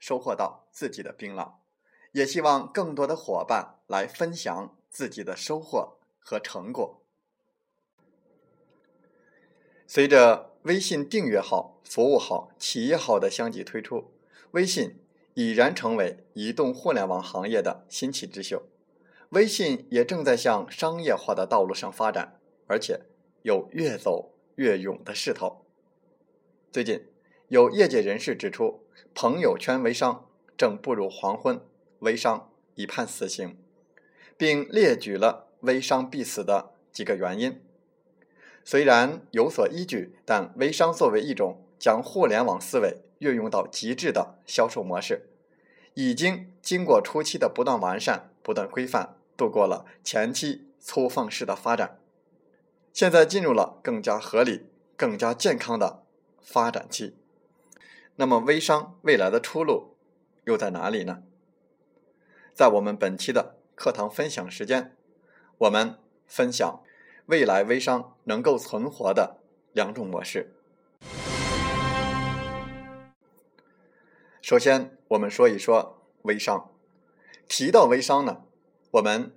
收获到自己的槟榔，也希望更多的伙伴来分享自己的收获和成果。随着微信订阅号、服务号、企业号的相继推出，微信已然成为移动互联网行业的新起之秀。微信也正在向商业化的道路上发展，而且有越走越勇的势头。最近。有业界人士指出，朋友圈微商正步入黄昏，微商已判死刑，并列举了微商必死的几个原因。虽然有所依据，但微商作为一种将互联网思维运用到极致的销售模式，已经经过初期的不断完善、不断规范，度过了前期粗放式的发展，现在进入了更加合理、更加健康的发展期。那么，微商未来的出路又在哪里呢？在我们本期的课堂分享时间，我们分享未来微商能够存活的两种模式。首先，我们说一说微商。提到微商呢，我们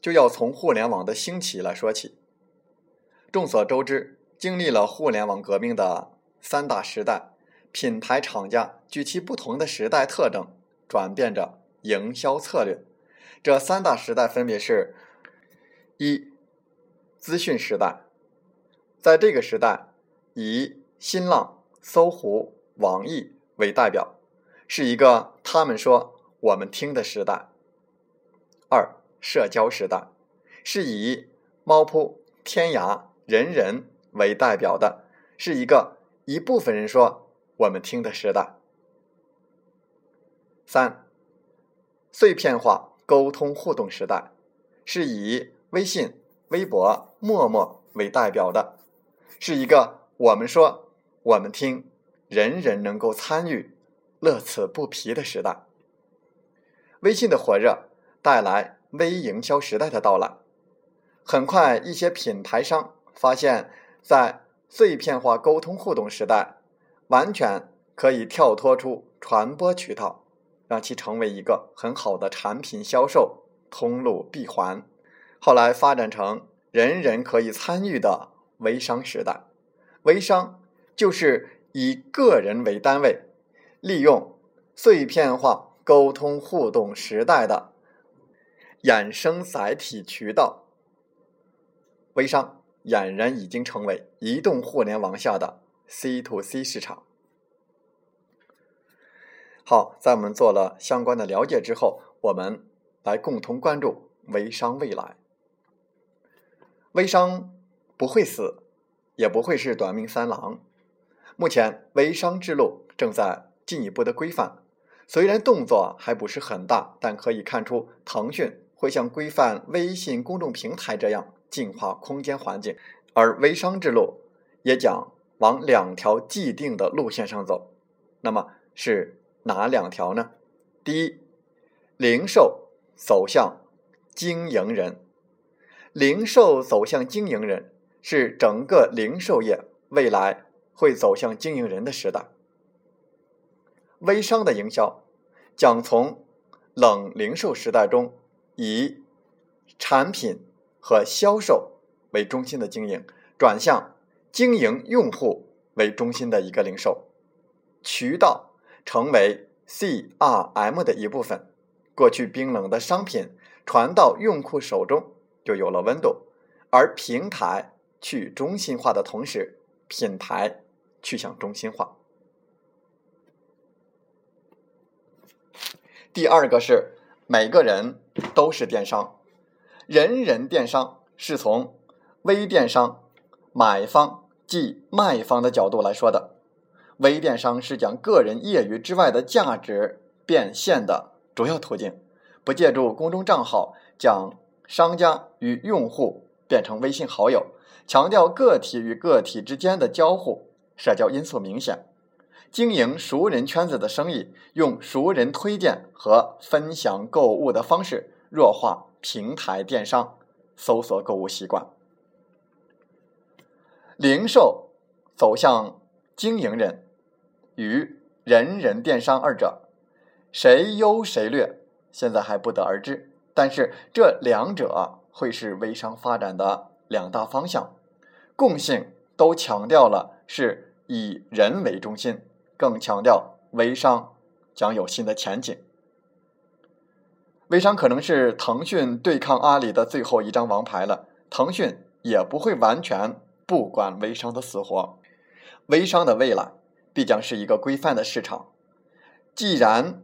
就要从互联网的兴起来说起。众所周知，经历了互联网革命的三大时代。品牌厂家据其不同的时代特征，转变着营销策略。这三大时代分别是：一、资讯时代，在这个时代，以新浪、搜狐、网易为代表，是一个他们说我们听的时代；二、社交时代，是以猫扑、天涯、人人为代表的，是一个一部分人说。我们听的时代。三，碎片化沟通互动时代，是以微信、微博、陌陌为代表的，是一个我们说、我们听，人人能够参与、乐此不疲的时代。微信的火热带来微营销时代的到来，很快一些品牌商发现，在碎片化沟通互动时代。完全可以跳脱出传播渠道，让其成为一个很好的产品销售通路闭环。后来发展成人人可以参与的微商时代。微商就是以个人为单位，利用碎片化沟通互动时代的衍生载体渠道。微商俨然已经成为移动互联网下的。C to C 市场，好，在我们做了相关的了解之后，我们来共同关注微商未来。微商不会死，也不会是短命三郎。目前，微商之路正在进一步的规范，虽然动作还不是很大，但可以看出，腾讯会像规范微信公众平台这样进化空间环境，而微商之路也将。往两条既定的路线上走，那么是哪两条呢？第一，零售走向经营人，零售走向经营人是整个零售业未来会走向经营人的时代。微商的营销将从冷零售时代中以产品和销售为中心的经营转向。经营用户为中心的一个零售渠道，成为 CRM 的一部分。过去冰冷的商品传到用户手中就有了温度，而平台去中心化的同时，品牌去向中心化。第二个是每个人都是电商，人人电商是从微电商买方即卖方的角度来说的。微电商是将个人业余之外的价值变现的主要途径，不借助公众账号将商家与用户变成微信好友，强调个体与个体之间的交互，社交因素明显。经营熟人圈子的生意，用熟人推荐和分享购物的方式弱化平台电商搜索购物习惯。零售走向经营人与人人电商二者，谁优谁劣，现在还不得而知。但是这两者会是微商发展的两大方向，共性都强调了是以人为中心。更强调微商将有新的前景。微商可能是腾讯对抗阿里的最后一张王牌了，腾讯也不会完全不管微商的死活。微商的未来必将是一个规范的市场，既然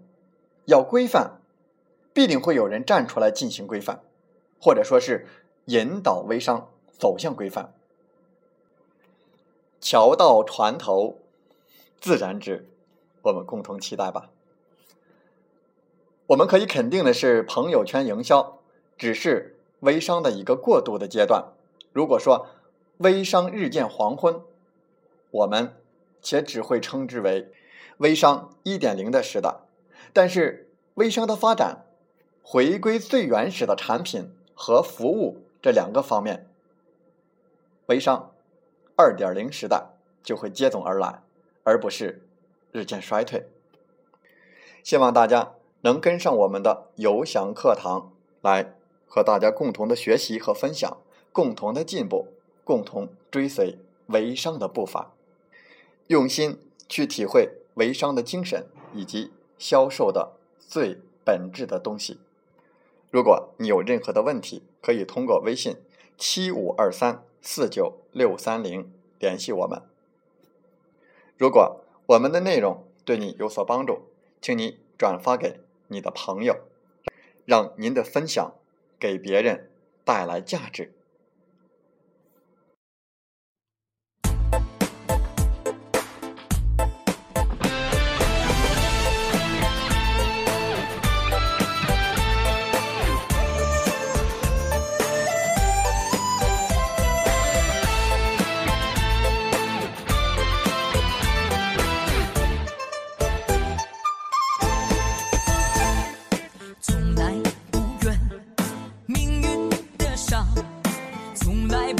要规范，必定会有人站出来进行规范，或者说是引导微商走向规范。桥到船头。自然直，我们共同期待吧。我们可以肯定的是，朋友圈营销只是微商的一个过渡的阶段。如果说微商日渐黄昏，我们且只会称之为微商一点零的时代。但是，微商的发展回归最原始的产品和服务这两个方面，微商二点零时代就会接踵而来。而不是日渐衰退。希望大家能跟上我们的游翔课堂，来和大家共同的学习和分享，共同的进步，共同追随微商的步伐，用心去体会微商的精神以及销售的最本质的东西。如果你有任何的问题，可以通过微信七五二三四九六三零联系我们。如果我们的内容对你有所帮助，请你转发给你的朋友，让您的分享给别人带来价值。伤，从来。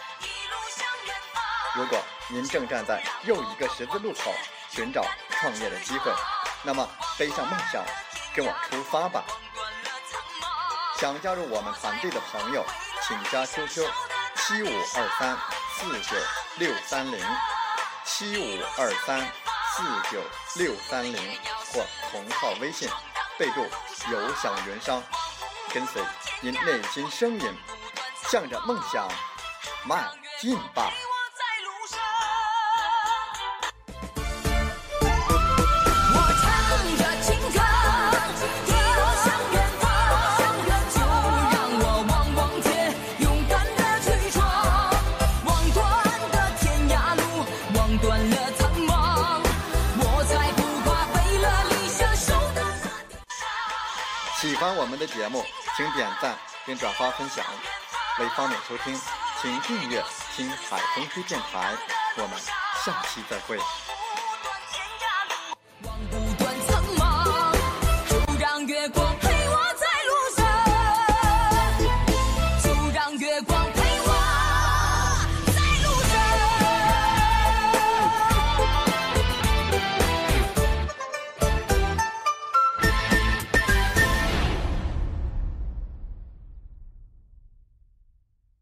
如果您正站在又一个十字路口寻找创业的机会，那么背上梦想，跟我出发吧！想加入我们团队的朋友，请加 QQ 七五二三四九六三零七五二三四九六三零或同号微信，备注“有享云商”，跟随您内心声音，向着梦想迈进吧！喜欢我们的节目，请点赞并转发分享。为方便收听，请订阅“听海风吹电台”。我们下期再会。